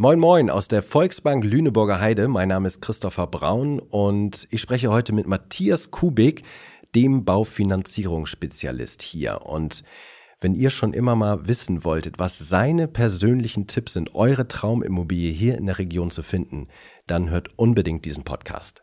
Moin Moin aus der Volksbank Lüneburger Heide. Mein Name ist Christopher Braun und ich spreche heute mit Matthias Kubik, dem Baufinanzierungsspezialist hier. Und wenn ihr schon immer mal wissen wolltet, was seine persönlichen Tipps sind, eure Traumimmobilie hier in der Region zu finden, dann hört unbedingt diesen Podcast.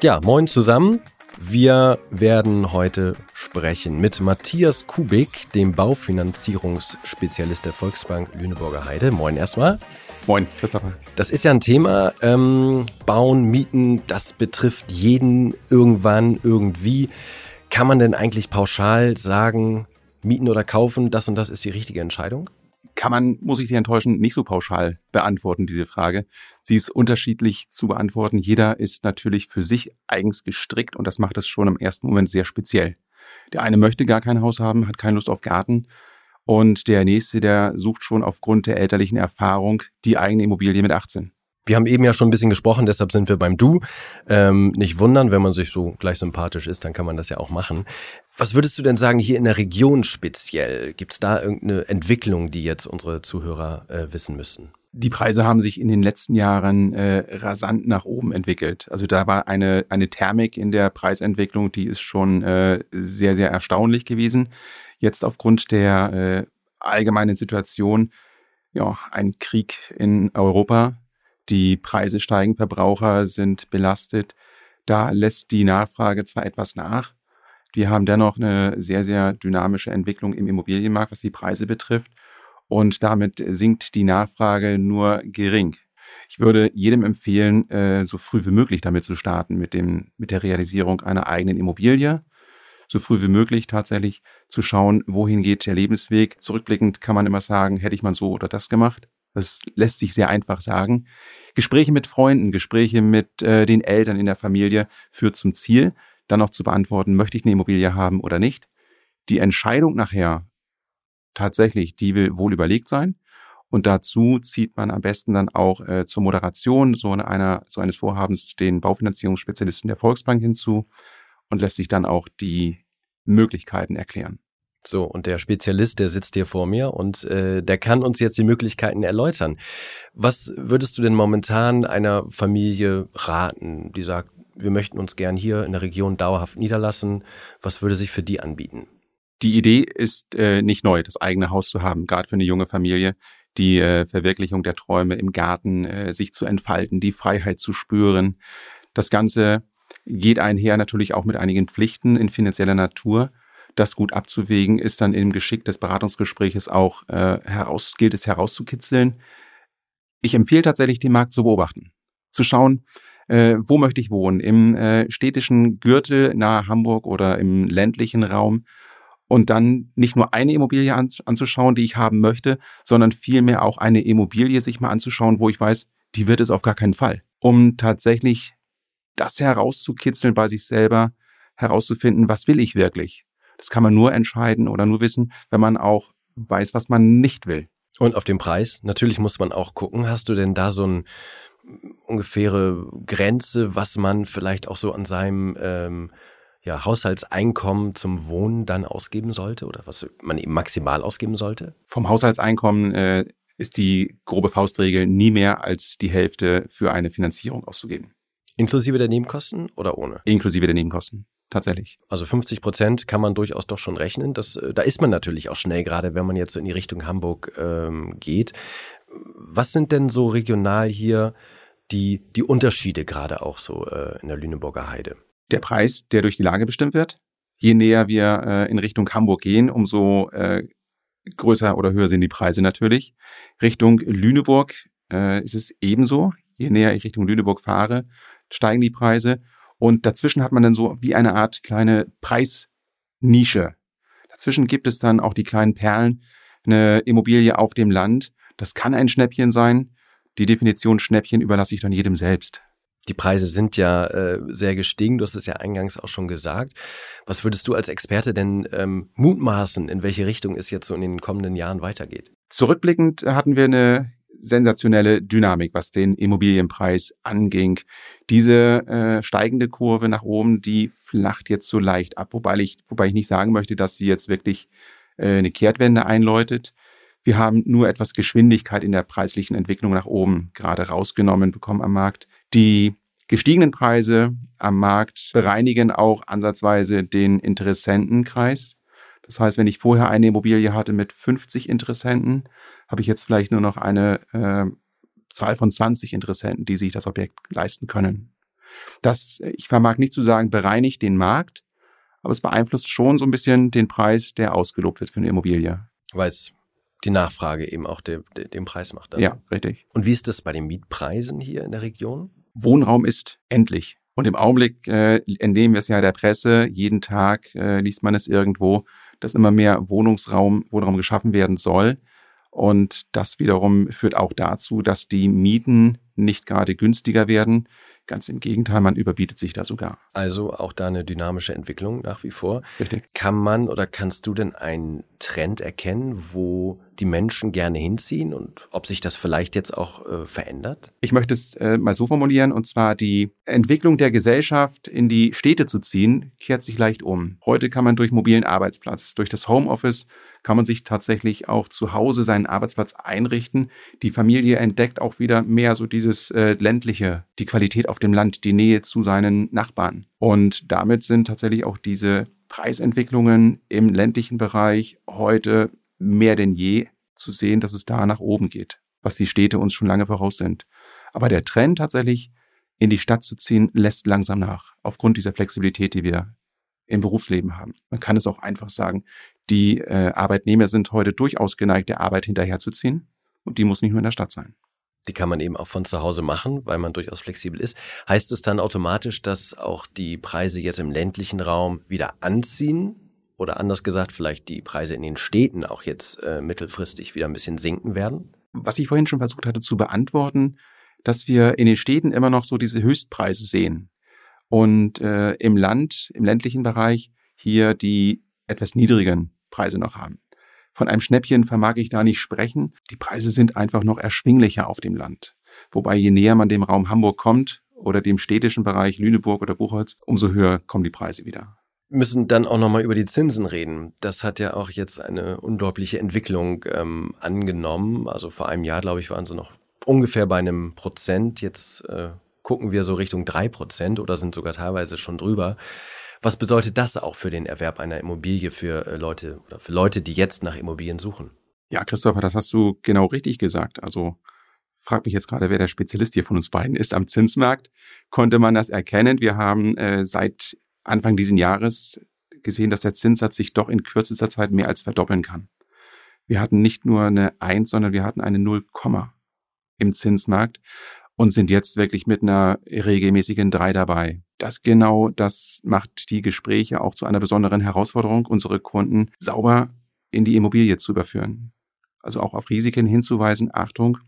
Ja, moin zusammen. Wir werden heute sprechen mit Matthias Kubik, dem Baufinanzierungsspezialist der Volksbank Lüneburger Heide. Moin erstmal. Moin, Christopher. Das ist ja ein Thema, ähm, Bauen, Mieten, das betrifft jeden irgendwann, irgendwie. Kann man denn eigentlich pauschal sagen, mieten oder kaufen, das und das ist die richtige Entscheidung? Kann man, muss ich dir enttäuschen, nicht so pauschal beantworten, diese Frage. Sie ist unterschiedlich zu beantworten. Jeder ist natürlich für sich eigens gestrickt und das macht es schon im ersten Moment sehr speziell. Der eine möchte gar kein Haus haben, hat keine Lust auf Garten. Und der nächste, der sucht schon aufgrund der elterlichen Erfahrung die eigene Immobilie mit 18. Wir haben eben ja schon ein bisschen gesprochen, deshalb sind wir beim Du. Ähm, nicht wundern, wenn man sich so gleich sympathisch ist, dann kann man das ja auch machen. Was würdest du denn sagen, hier in der Region speziell? Gibt es da irgendeine Entwicklung, die jetzt unsere Zuhörer äh, wissen müssen? Die Preise haben sich in den letzten Jahren äh, rasant nach oben entwickelt. Also da war eine, eine Thermik in der Preisentwicklung, die ist schon äh, sehr, sehr erstaunlich gewesen. Jetzt aufgrund der äh, allgemeinen Situation, ja, ein Krieg in Europa, die Preise steigen, Verbraucher sind belastet. Da lässt die Nachfrage zwar etwas nach, wir haben dennoch eine sehr, sehr dynamische Entwicklung im Immobilienmarkt, was die Preise betrifft. Und damit sinkt die Nachfrage nur gering. Ich würde jedem empfehlen, äh, so früh wie möglich damit zu starten, mit dem, mit der Realisierung einer eigenen Immobilie. So früh wie möglich tatsächlich zu schauen, wohin geht der Lebensweg. Zurückblickend kann man immer sagen, hätte ich mal so oder das gemacht. Das lässt sich sehr einfach sagen. Gespräche mit Freunden, Gespräche mit äh, den Eltern in der Familie führt zum Ziel dann noch zu beantworten, möchte ich eine Immobilie haben oder nicht. Die Entscheidung nachher tatsächlich, die will wohl überlegt sein. Und dazu zieht man am besten dann auch äh, zur Moderation so, einer, so eines Vorhabens den Baufinanzierungsspezialisten der Volksbank hinzu und lässt sich dann auch die Möglichkeiten erklären. So, und der Spezialist, der sitzt hier vor mir und äh, der kann uns jetzt die Möglichkeiten erläutern. Was würdest du denn momentan einer Familie raten, die sagt, wir möchten uns gern hier in der Region dauerhaft niederlassen. Was würde sich für die anbieten? Die Idee ist äh, nicht neu, das eigene Haus zu haben, gerade für eine junge Familie. Die äh, Verwirklichung der Träume im Garten, äh, sich zu entfalten, die Freiheit zu spüren. Das Ganze geht einher natürlich auch mit einigen Pflichten in finanzieller Natur. Das gut abzuwägen ist dann im Geschick des Beratungsgespräches auch äh, heraus, gilt es herauszukitzeln. Ich empfehle tatsächlich, den Markt zu beobachten. Zu schauen, äh, wo möchte ich wohnen? Im äh, städtischen Gürtel nahe Hamburg oder im ländlichen Raum? Und dann nicht nur eine Immobilie an, anzuschauen, die ich haben möchte, sondern vielmehr auch eine Immobilie sich mal anzuschauen, wo ich weiß, die wird es auf gar keinen Fall. Um tatsächlich das herauszukitzeln bei sich selber, herauszufinden, was will ich wirklich? Das kann man nur entscheiden oder nur wissen, wenn man auch weiß, was man nicht will. Und auf den Preis, natürlich muss man auch gucken, hast du denn da so ein ungefähre Grenze, was man vielleicht auch so an seinem ähm, ja, Haushaltseinkommen zum Wohnen dann ausgeben sollte oder was man eben maximal ausgeben sollte? Vom Haushaltseinkommen äh, ist die grobe Faustregel nie mehr als die Hälfte für eine Finanzierung auszugeben. Inklusive der Nebenkosten oder ohne? Inklusive der Nebenkosten, tatsächlich. Also 50 Prozent kann man durchaus doch schon rechnen. Das, äh, da ist man natürlich auch schnell, gerade wenn man jetzt so in die Richtung Hamburg ähm, geht. Was sind denn so regional hier die, die Unterschiede gerade auch so äh, in der Lüneburger Heide? Der Preis, der durch die Lage bestimmt wird. Je näher wir äh, in Richtung Hamburg gehen, umso äh, größer oder höher sind die Preise natürlich. Richtung Lüneburg äh, ist es ebenso. Je näher ich Richtung Lüneburg fahre, steigen die Preise. Und dazwischen hat man dann so wie eine Art kleine Preisnische. Dazwischen gibt es dann auch die kleinen Perlen, eine Immobilie auf dem Land. Das kann ein Schnäppchen sein. Die Definition Schnäppchen überlasse ich dann jedem selbst. Die Preise sind ja äh, sehr gestiegen, du hast es ja eingangs auch schon gesagt. Was würdest du als Experte denn ähm, mutmaßen, in welche Richtung es jetzt so in den kommenden Jahren weitergeht? Zurückblickend hatten wir eine sensationelle Dynamik, was den Immobilienpreis anging. Diese äh, steigende Kurve nach oben, die flacht jetzt so leicht ab, wobei ich, wobei ich nicht sagen möchte, dass sie jetzt wirklich äh, eine Kehrtwende einläutet. Wir haben nur etwas Geschwindigkeit in der preislichen Entwicklung nach oben gerade rausgenommen bekommen am Markt. Die gestiegenen Preise am Markt bereinigen auch ansatzweise den Interessentenkreis. Das heißt, wenn ich vorher eine Immobilie hatte mit 50 Interessenten, habe ich jetzt vielleicht nur noch eine äh, Zahl von 20 Interessenten, die sich das Objekt leisten können. Das, ich vermag nicht zu sagen, bereinigt den Markt, aber es beeinflusst schon so ein bisschen den Preis, der ausgelobt wird für eine Immobilie. Weil es die Nachfrage eben auch de, de, den Preis macht. Dann. Ja, richtig. Und wie ist das bei den Mietpreisen hier in der Region? Wohnraum ist endlich. Und im Augenblick äh, entnehmen wir es ja der Presse, jeden Tag äh, liest man es irgendwo, dass immer mehr Wohnungsraum, Wohnraum geschaffen werden soll. Und das wiederum führt auch dazu, dass die Mieten nicht gerade günstiger werden. Ganz im Gegenteil, man überbietet sich da sogar. Also auch da eine dynamische Entwicklung nach wie vor. Richtig. Kann man oder kannst du denn einen Trend erkennen, wo die Menschen gerne hinziehen und ob sich das vielleicht jetzt auch äh, verändert? Ich möchte es äh, mal so formulieren, und zwar die Entwicklung der Gesellschaft in die Städte zu ziehen, kehrt sich leicht um. Heute kann man durch mobilen Arbeitsplatz, durch das Homeoffice, kann man sich tatsächlich auch zu Hause seinen Arbeitsplatz einrichten. Die Familie entdeckt auch wieder mehr so dieses äh, ländliche, die Qualität auf dem Land, die Nähe zu seinen Nachbarn. Und damit sind tatsächlich auch diese Preisentwicklungen im ländlichen Bereich heute mehr denn je zu sehen, dass es da nach oben geht, was die Städte uns schon lange voraus sind. Aber der Trend tatsächlich in die Stadt zu ziehen, lässt langsam nach, aufgrund dieser Flexibilität, die wir im Berufsleben haben. Man kann es auch einfach sagen, die äh, Arbeitnehmer sind heute durchaus geneigt, der Arbeit hinterherzuziehen und die muss nicht nur in der Stadt sein. Die kann man eben auch von zu Hause machen, weil man durchaus flexibel ist. Heißt es dann automatisch, dass auch die Preise jetzt im ländlichen Raum wieder anziehen? Oder anders gesagt, vielleicht die Preise in den Städten auch jetzt äh, mittelfristig wieder ein bisschen sinken werden? Was ich vorhin schon versucht hatte zu beantworten, dass wir in den Städten immer noch so diese Höchstpreise sehen. Und äh, im Land, im ländlichen Bereich hier die etwas niedrigen Preise noch haben. Von einem Schnäppchen vermag ich da nicht sprechen. Die Preise sind einfach noch erschwinglicher auf dem Land. Wobei je näher man dem Raum Hamburg kommt oder dem städtischen Bereich Lüneburg oder Buchholz, umso höher kommen die Preise wieder müssen dann auch nochmal über die Zinsen reden. Das hat ja auch jetzt eine unglaubliche Entwicklung ähm, angenommen. Also vor einem Jahr, glaube ich, waren sie noch ungefähr bei einem Prozent. Jetzt äh, gucken wir so Richtung drei Prozent oder sind sogar teilweise schon drüber. Was bedeutet das auch für den Erwerb einer Immobilie für äh, Leute oder für Leute, die jetzt nach Immobilien suchen? Ja, Christopher, das hast du genau richtig gesagt. Also frag mich jetzt gerade, wer der Spezialist hier von uns beiden ist. Am Zinsmarkt konnte man das erkennen. Wir haben äh, seit Anfang dieses Jahres gesehen, dass der Zinssatz sich doch in kürzester Zeit mehr als verdoppeln kann. Wir hatten nicht nur eine 1, sondern wir hatten eine 0, im Zinsmarkt und sind jetzt wirklich mit einer regelmäßigen 3 dabei. Das genau, das macht die Gespräche auch zu einer besonderen Herausforderung, unsere Kunden sauber in die Immobilie zu überführen. Also auch auf Risiken hinzuweisen. Achtung,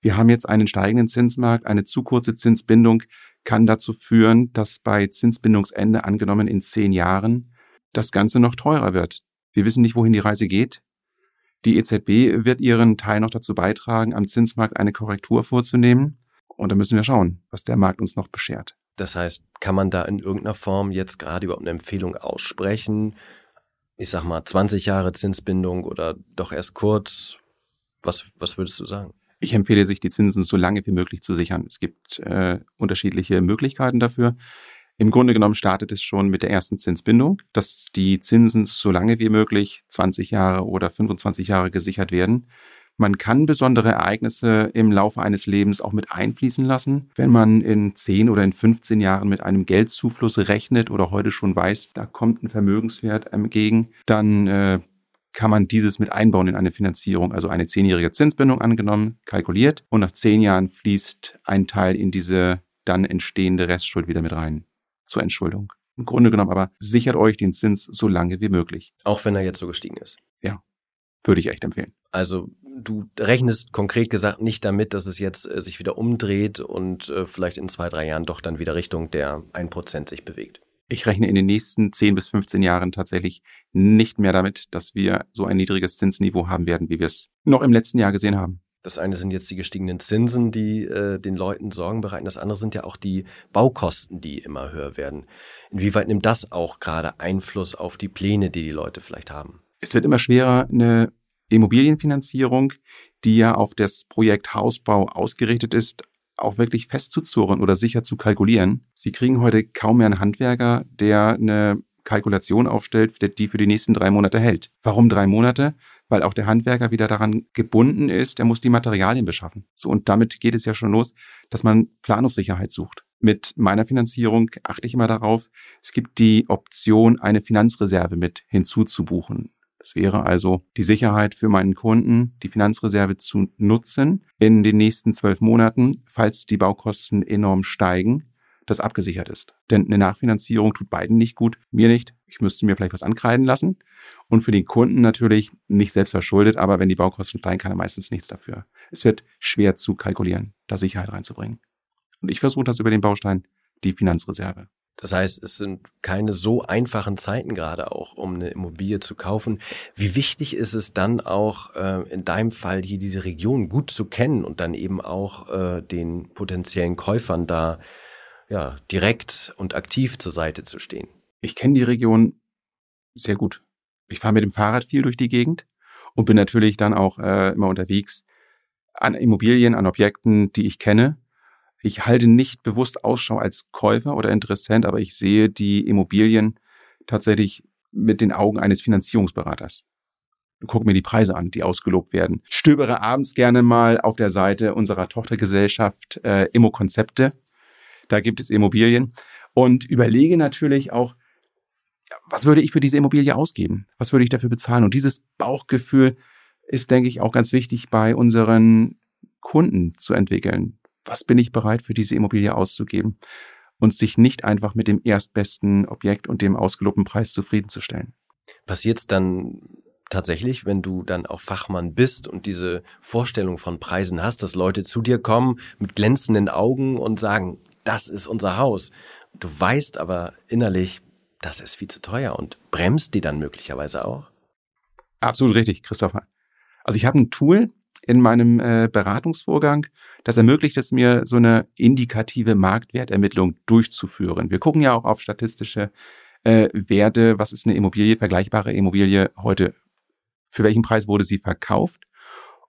wir haben jetzt einen steigenden Zinsmarkt, eine zu kurze Zinsbindung kann dazu führen, dass bei Zinsbindungsende, angenommen in zehn Jahren, das Ganze noch teurer wird. Wir wissen nicht, wohin die Reise geht. Die EZB wird ihren Teil noch dazu beitragen, am Zinsmarkt eine Korrektur vorzunehmen. Und da müssen wir schauen, was der Markt uns noch beschert. Das heißt, kann man da in irgendeiner Form jetzt gerade überhaupt eine Empfehlung aussprechen? Ich sag mal 20 Jahre Zinsbindung oder doch erst kurz? Was, was würdest du sagen? Ich empfehle sich, die Zinsen so lange wie möglich zu sichern. Es gibt äh, unterschiedliche Möglichkeiten dafür. Im Grunde genommen startet es schon mit der ersten Zinsbindung, dass die Zinsen so lange wie möglich 20 Jahre oder 25 Jahre gesichert werden. Man kann besondere Ereignisse im Laufe eines Lebens auch mit einfließen lassen. Wenn man in 10 oder in 15 Jahren mit einem Geldzufluss rechnet oder heute schon weiß, da kommt ein Vermögenswert entgegen, dann äh, kann man dieses mit einbauen in eine Finanzierung. Also eine zehnjährige Zinsbindung angenommen, kalkuliert und nach zehn Jahren fließt ein Teil in diese dann entstehende Restschuld wieder mit rein zur Entschuldung. Im Grunde genommen aber sichert euch den Zins so lange wie möglich. Auch wenn er jetzt so gestiegen ist. Ja, würde ich echt empfehlen. Also du rechnest konkret gesagt nicht damit, dass es jetzt äh, sich wieder umdreht und äh, vielleicht in zwei, drei Jahren doch dann wieder Richtung der ein Prozent sich bewegt. Ich rechne in den nächsten 10 bis 15 Jahren tatsächlich nicht mehr damit, dass wir so ein niedriges Zinsniveau haben werden, wie wir es noch im letzten Jahr gesehen haben. Das eine sind jetzt die gestiegenen Zinsen, die äh, den Leuten Sorgen bereiten. Das andere sind ja auch die Baukosten, die immer höher werden. Inwieweit nimmt das auch gerade Einfluss auf die Pläne, die die Leute vielleicht haben? Es wird immer schwerer, eine Immobilienfinanzierung, die ja auf das Projekt Hausbau ausgerichtet ist, auch wirklich festzuzurren oder sicher zu kalkulieren. Sie kriegen heute kaum mehr einen Handwerker, der eine Kalkulation aufstellt, die für die nächsten drei Monate hält. Warum drei Monate? Weil auch der Handwerker wieder daran gebunden ist, er muss die Materialien beschaffen. So, und damit geht es ja schon los, dass man Planungssicherheit sucht. Mit meiner Finanzierung achte ich immer darauf, es gibt die Option, eine Finanzreserve mit hinzuzubuchen. Das wäre also die Sicherheit für meinen Kunden, die Finanzreserve zu nutzen in den nächsten zwölf Monaten, falls die Baukosten enorm steigen, das abgesichert ist. Denn eine Nachfinanzierung tut beiden nicht gut, mir nicht. Ich müsste mir vielleicht was ankreiden lassen. Und für den Kunden natürlich nicht selbst verschuldet, aber wenn die Baukosten steigen, kann er meistens nichts dafür. Es wird schwer zu kalkulieren, da Sicherheit reinzubringen. Und ich versuche das über den Baustein, die Finanzreserve. Das heißt, es sind keine so einfachen Zeiten gerade auch, um eine Immobilie zu kaufen. Wie wichtig ist es dann auch äh, in deinem Fall hier diese Region gut zu kennen und dann eben auch äh, den potenziellen Käufern da ja direkt und aktiv zur Seite zu stehen? Ich kenne die Region sehr gut. Ich fahre mit dem Fahrrad viel durch die Gegend und bin natürlich dann auch äh, immer unterwegs an Immobilien, an Objekten, die ich kenne ich halte nicht bewusst Ausschau als Käufer oder Interessent, aber ich sehe die Immobilien tatsächlich mit den Augen eines Finanzierungsberaters. Guck mir die Preise an, die ausgelobt werden. Stöbere abends gerne mal auf der Seite unserer Tochtergesellschaft äh, Immo-Konzepte. Da gibt es Immobilien und überlege natürlich auch, was würde ich für diese Immobilie ausgeben? Was würde ich dafür bezahlen? Und dieses Bauchgefühl ist, denke ich, auch ganz wichtig bei unseren Kunden zu entwickeln was bin ich bereit für diese Immobilie auszugeben und sich nicht einfach mit dem erstbesten Objekt und dem ausgelobten Preis zufriedenzustellen. Passiert es dann tatsächlich, wenn du dann auch Fachmann bist und diese Vorstellung von Preisen hast, dass Leute zu dir kommen mit glänzenden Augen und sagen, das ist unser Haus. Du weißt aber innerlich, das ist viel zu teuer und bremst die dann möglicherweise auch? Absolut richtig, Christopher. Also ich habe ein Tool, in meinem äh, Beratungsvorgang. Das ermöglicht es mir, so eine indikative Marktwertermittlung durchzuführen. Wir gucken ja auch auf statistische äh, Werte. Was ist eine Immobilie, vergleichbare Immobilie heute? Für welchen Preis wurde sie verkauft?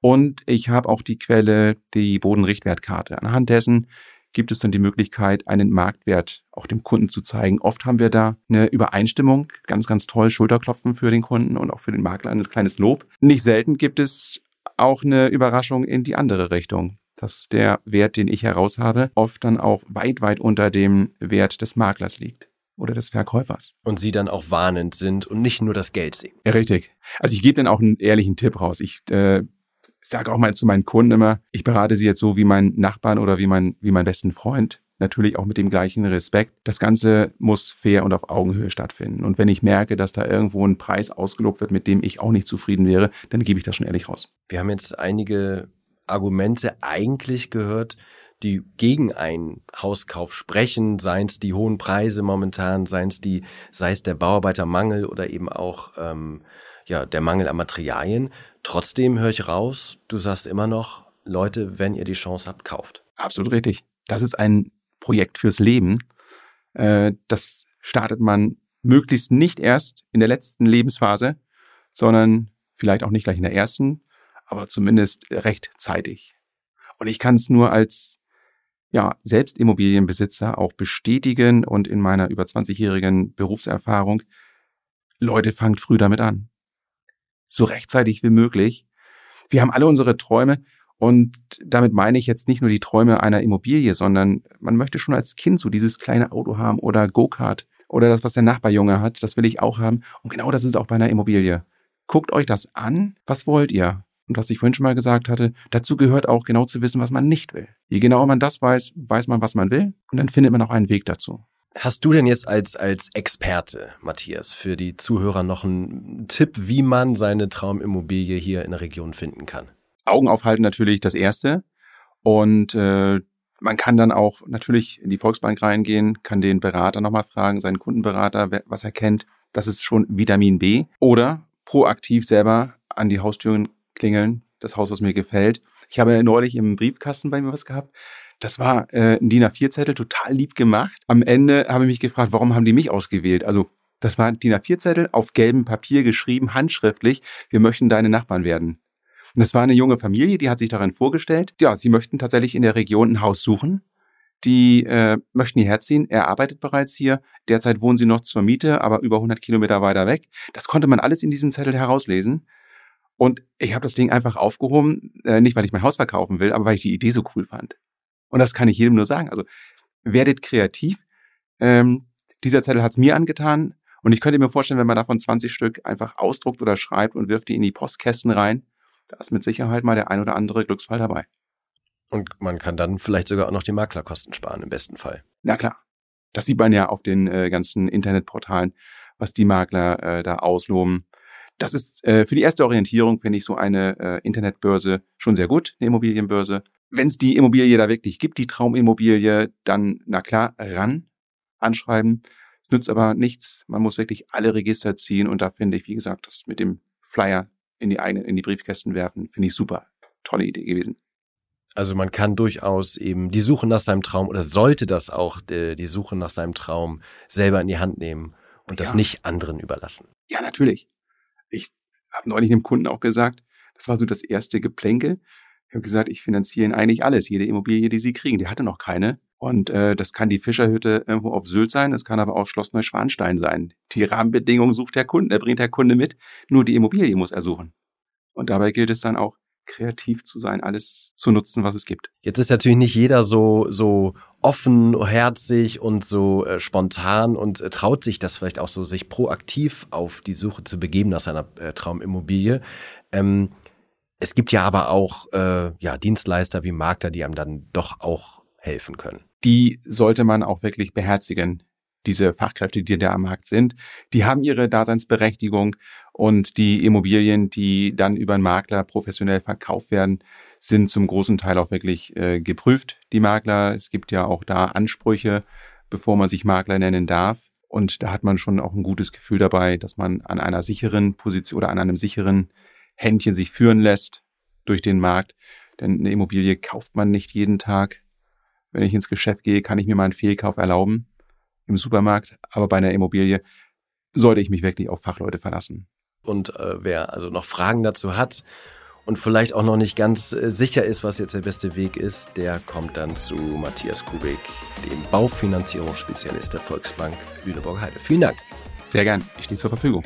Und ich habe auch die Quelle, die Bodenrichtwertkarte. Anhand dessen gibt es dann die Möglichkeit, einen Marktwert auch dem Kunden zu zeigen. Oft haben wir da eine Übereinstimmung, ganz, ganz toll, Schulterklopfen für den Kunden und auch für den Makler ein kleines Lob. Nicht selten gibt es auch eine Überraschung in die andere Richtung dass der Wert, den ich heraus habe, oft dann auch weit, weit unter dem Wert des Maklers liegt oder des Verkäufers. Und sie dann auch warnend sind und nicht nur das Geld sehen. Ja, richtig. Also ich gebe dann auch einen ehrlichen Tipp raus. Ich äh, sage auch mal zu meinen Kunden immer, ich berate sie jetzt so wie mein Nachbarn oder wie mein, wie mein besten Freund. Natürlich auch mit dem gleichen Respekt. Das Ganze muss fair und auf Augenhöhe stattfinden. Und wenn ich merke, dass da irgendwo ein Preis ausgelobt wird, mit dem ich auch nicht zufrieden wäre, dann gebe ich das schon ehrlich raus. Wir haben jetzt einige Argumente eigentlich gehört, die gegen einen Hauskauf sprechen, seien es die hohen Preise momentan, seien es die, sei es der Bauarbeitermangel oder eben auch ähm, ja der Mangel an Materialien. Trotzdem höre ich raus, du sagst immer noch, Leute, wenn ihr die Chance habt, kauft. Absolut richtig. Das ist ein Projekt fürs Leben. Äh, das startet man möglichst nicht erst in der letzten Lebensphase, sondern vielleicht auch nicht gleich in der ersten, aber zumindest rechtzeitig. Und ich kann es nur als ja, selbst Immobilienbesitzer auch bestätigen und in meiner über 20-jährigen Berufserfahrung, Leute, fangt früh damit an. So rechtzeitig wie möglich. Wir haben alle unsere Träume und damit meine ich jetzt nicht nur die Träume einer Immobilie, sondern man möchte schon als Kind so dieses kleine Auto haben oder Go-Kart oder das, was der Nachbarjunge hat, das will ich auch haben. Und genau das ist auch bei einer Immobilie. Guckt euch das an. Was wollt ihr? Und was ich vorhin schon mal gesagt hatte, dazu gehört auch genau zu wissen, was man nicht will. Je genauer man das weiß, weiß man, was man will. Und dann findet man auch einen Weg dazu. Hast du denn jetzt als, als Experte, Matthias, für die Zuhörer noch einen Tipp, wie man seine Traumimmobilie hier in der Region finden kann? Augen aufhalten natürlich das Erste. Und äh, man kann dann auch natürlich in die Volksbank reingehen, kann den Berater nochmal fragen, seinen Kundenberater, was er kennt. Das ist schon Vitamin B. Oder proaktiv selber an die Haustüren klingeln, das Haus, was mir gefällt. Ich habe neulich im Briefkasten bei mir was gehabt. Das war äh, ein DIN A4-Zettel, total lieb gemacht. Am Ende habe ich mich gefragt, warum haben die mich ausgewählt? Also das war ein DIN A4-Zettel auf gelbem Papier geschrieben, handschriftlich. Wir möchten deine Nachbarn werden. Das war eine junge Familie, die hat sich darin vorgestellt. Ja, sie möchten tatsächlich in der Region ein Haus suchen. Die äh, möchten hierher ziehen. Er arbeitet bereits hier. Derzeit wohnen sie noch zur Miete, aber über 100 Kilometer weiter weg. Das konnte man alles in diesem Zettel herauslesen. Und ich habe das Ding einfach aufgehoben, äh, nicht weil ich mein Haus verkaufen will, aber weil ich die Idee so cool fand. Und das kann ich jedem nur sagen. Also werdet kreativ. Ähm, dieser Zettel hat es mir angetan. Und ich könnte mir vorstellen, wenn man davon 20 Stück einfach ausdruckt oder schreibt und wirft die in die Postkästen rein, da ist mit Sicherheit mal der ein oder andere Glücksfall dabei. Und man kann dann vielleicht sogar auch noch die Maklerkosten sparen, im besten Fall. Na klar. Das sieht man ja auf den äh, ganzen Internetportalen, was die Makler äh, da ausloben. Das ist äh, für die erste Orientierung, finde ich, so eine äh, Internetbörse schon sehr gut, eine Immobilienbörse. Wenn es die Immobilie da wirklich gibt, die Traumimmobilie, dann, na klar, ran, anschreiben. Es nützt aber nichts. Man muss wirklich alle Register ziehen und da finde ich, wie gesagt, das mit dem Flyer in die eigenen, in die Briefkästen werfen, finde ich super. Tolle Idee gewesen. Also man kann durchaus eben die Suche nach seinem Traum oder sollte das auch die, die Suche nach seinem Traum selber in die Hand nehmen und das ja. nicht anderen überlassen. Ja, natürlich. Ich habe neulich dem Kunden auch gesagt, das war so das erste Geplänkel. Ich habe gesagt, ich finanziere eigentlich alles, jede Immobilie, die Sie kriegen. Die hatte noch keine. Und äh, das kann die Fischerhütte irgendwo auf Sylt sein, es kann aber auch Schloss Neuschwanstein sein. Die Rahmenbedingungen sucht der Kunde, er bringt der Kunde mit, nur die Immobilie muss er suchen. Und dabei gilt es dann auch, kreativ zu sein, alles zu nutzen, was es gibt. Jetzt ist natürlich nicht jeder so, so offen, herzig und so äh, spontan und äh, traut sich das vielleicht auch so, sich proaktiv auf die Suche zu begeben nach seiner äh, Traumimmobilie. Ähm, es gibt ja aber auch äh, ja, Dienstleister wie Makler, die einem dann doch auch helfen können die sollte man auch wirklich beherzigen. Diese Fachkräfte, die da am Markt sind, die haben ihre Daseinsberechtigung und die Immobilien, die dann über einen Makler professionell verkauft werden, sind zum großen Teil auch wirklich äh, geprüft, die Makler. Es gibt ja auch da Ansprüche, bevor man sich Makler nennen darf. Und da hat man schon auch ein gutes Gefühl dabei, dass man an einer sicheren Position oder an einem sicheren Händchen sich führen lässt durch den Markt. Denn eine Immobilie kauft man nicht jeden Tag. Wenn ich ins Geschäft gehe, kann ich mir mal einen Fehlkauf erlauben im Supermarkt, aber bei einer Immobilie sollte ich mich wirklich auf Fachleute verlassen. Und äh, wer also noch Fragen dazu hat und vielleicht auch noch nicht ganz äh, sicher ist, was jetzt der beste Weg ist, der kommt dann zu Matthias Kubik, dem Baufinanzierungsspezialist der Volksbank Lüneburg Heide. Vielen Dank. Sehr gern. Ich stehe zur Verfügung.